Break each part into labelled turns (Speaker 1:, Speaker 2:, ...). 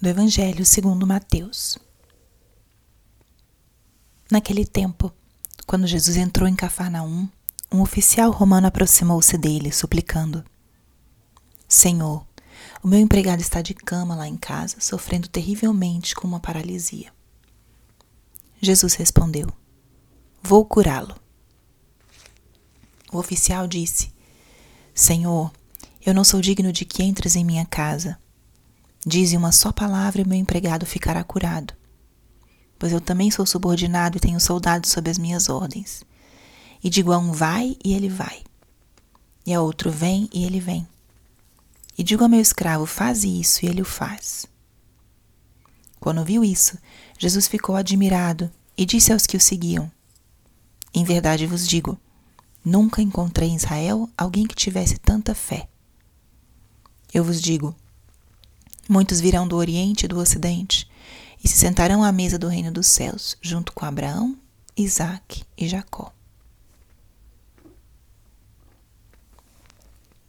Speaker 1: do Evangelho segundo Mateus. Naquele tempo, quando Jesus entrou em Cafarnaum, um oficial romano aproximou-se dele, suplicando: Senhor, o meu empregado está de cama lá em casa, sofrendo terrivelmente com uma paralisia. Jesus respondeu: Vou curá-lo. O oficial disse: Senhor, eu não sou digno de que entres em minha casa. Dize uma só palavra e meu empregado ficará curado. Pois eu também sou subordinado e tenho soldados sob as minhas ordens. E digo a um vai e ele vai. E a outro vem e ele vem. E digo ao meu escravo faz isso e ele o faz. Quando viu isso, Jesus ficou admirado e disse aos que o seguiam: Em verdade vos digo, nunca encontrei em Israel alguém que tivesse tanta fé. Eu vos digo, Muitos virão do Oriente e do Ocidente e se sentarão à mesa do reino dos céus, junto com Abraão, Isaque e Jacó.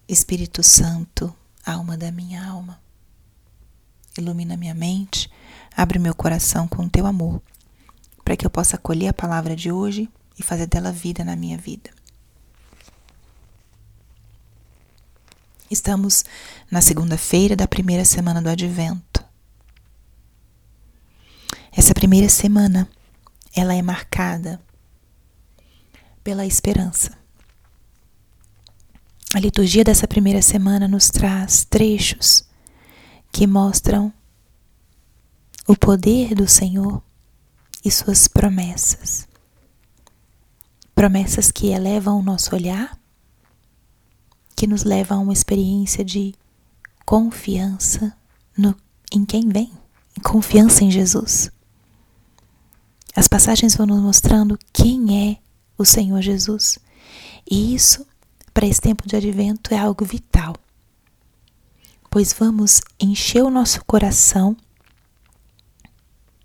Speaker 1: Espírito Santo, alma da minha alma, ilumina minha mente, abre meu coração com teu amor, para que eu possa acolher a palavra de hoje e fazer dela vida na minha vida. Estamos na segunda-feira da primeira semana do Advento. Essa primeira semana, ela é marcada pela esperança. A liturgia dessa primeira semana nos traz trechos que mostram o poder do Senhor e suas promessas. Promessas que elevam o nosso olhar que nos leva a uma experiência de confiança no, em quem vem, confiança em Jesus. As passagens vão nos mostrando quem é o Senhor Jesus. E isso, para esse tempo de advento, é algo vital. Pois vamos encher o nosso coração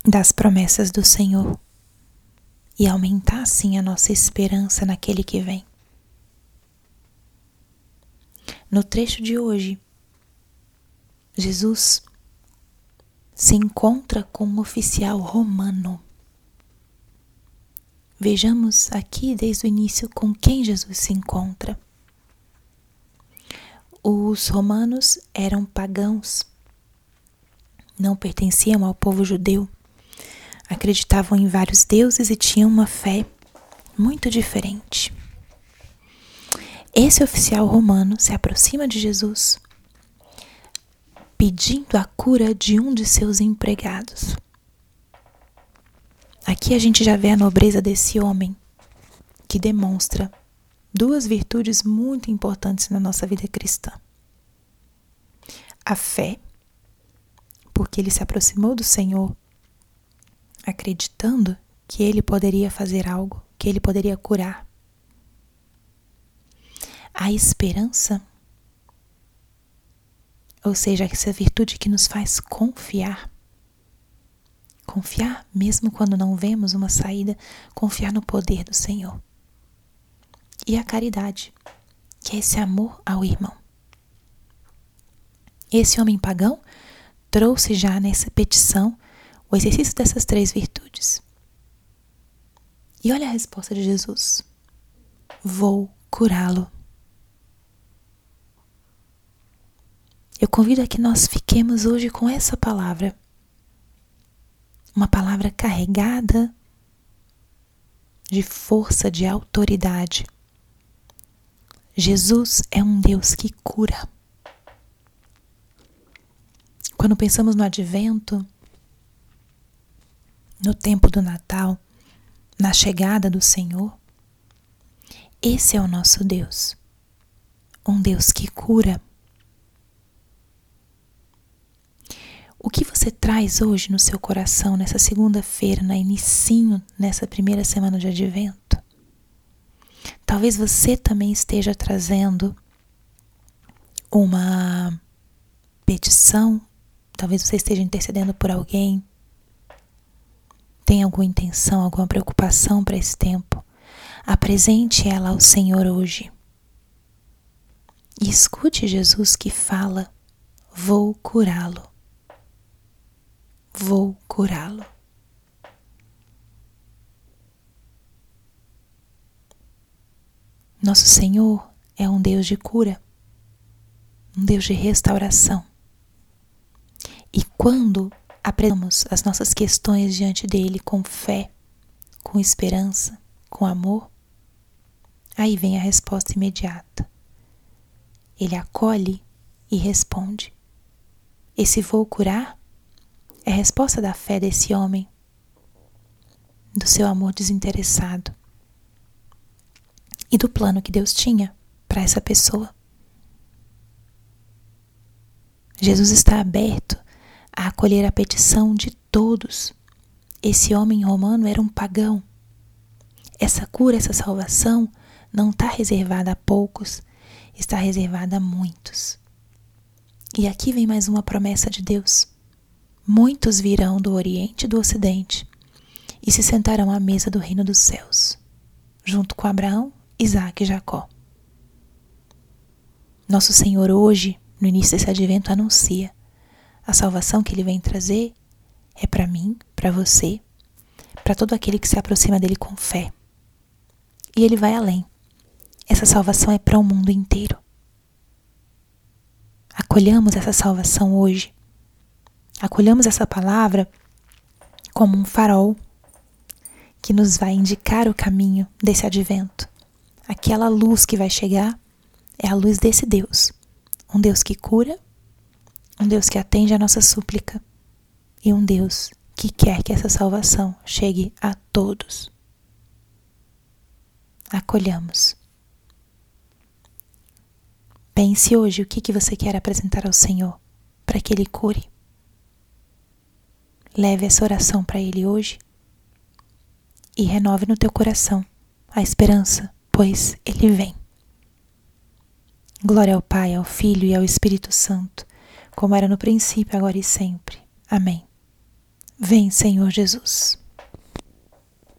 Speaker 1: das promessas do Senhor e aumentar assim a nossa esperança naquele que vem. No trecho de hoje, Jesus se encontra com um oficial romano. Vejamos aqui desde o início com quem Jesus se encontra. Os romanos eram pagãos, não pertenciam ao povo judeu, acreditavam em vários deuses e tinham uma fé muito diferente. Esse oficial romano se aproxima de Jesus pedindo a cura de um de seus empregados. Aqui a gente já vê a nobreza desse homem que demonstra duas virtudes muito importantes na nossa vida cristã: a fé, porque ele se aproximou do Senhor acreditando que ele poderia fazer algo, que ele poderia curar a esperança, ou seja, essa virtude que nos faz confiar. Confiar mesmo quando não vemos uma saída, confiar no poder do Senhor. E a caridade, que é esse amor ao irmão. Esse homem pagão trouxe já nessa petição o exercício dessas três virtudes. E olha a resposta de Jesus: Vou curá-lo. Eu convido a que nós fiquemos hoje com essa palavra. Uma palavra carregada de força, de autoridade. Jesus é um Deus que cura. Quando pensamos no advento, no tempo do Natal, na chegada do Senhor, esse é o nosso Deus. Um Deus que cura. O que você traz hoje no seu coração nessa segunda-feira, na inicinho, nessa primeira semana de advento? Talvez você também esteja trazendo uma petição, talvez você esteja intercedendo por alguém, tem alguma intenção, alguma preocupação para esse tempo. Apresente ela ao Senhor hoje. E escute Jesus que fala: Vou curá-lo. Vou curá-lo. Nosso Senhor é um Deus de cura, um Deus de restauração. E quando apresentamos as nossas questões diante dele com fé, com esperança, com amor, aí vem a resposta imediata. Ele acolhe e responde. Esse vou curar é resposta da fé desse homem, do seu amor desinteressado e do plano que Deus tinha para essa pessoa. Jesus está aberto a acolher a petição de todos. Esse homem romano era um pagão. Essa cura, essa salvação não está reservada a poucos, está reservada a muitos. E aqui vem mais uma promessa de Deus. Muitos virão do Oriente e do Ocidente e se sentarão à mesa do reino dos céus, junto com Abraão, Isaac e Jacó. Nosso Senhor hoje, no início desse advento, anuncia a salvação que ele vem trazer é para mim, para você, para todo aquele que se aproxima dele com fé. E ele vai além. Essa salvação é para o mundo inteiro. Acolhamos essa salvação hoje. Acolhamos essa palavra como um farol que nos vai indicar o caminho desse advento. Aquela luz que vai chegar é a luz desse Deus. Um Deus que cura, um Deus que atende a nossa súplica e um Deus que quer que essa salvação chegue a todos. Acolhamos. Pense hoje o que, que você quer apresentar ao Senhor para que Ele cure. Leve essa oração para Ele hoje e renove no teu coração a esperança pois ele vem. Glória ao Pai, ao Filho e ao Espírito Santo, como era no princípio, agora e sempre. Amém. Vem, Senhor Jesus.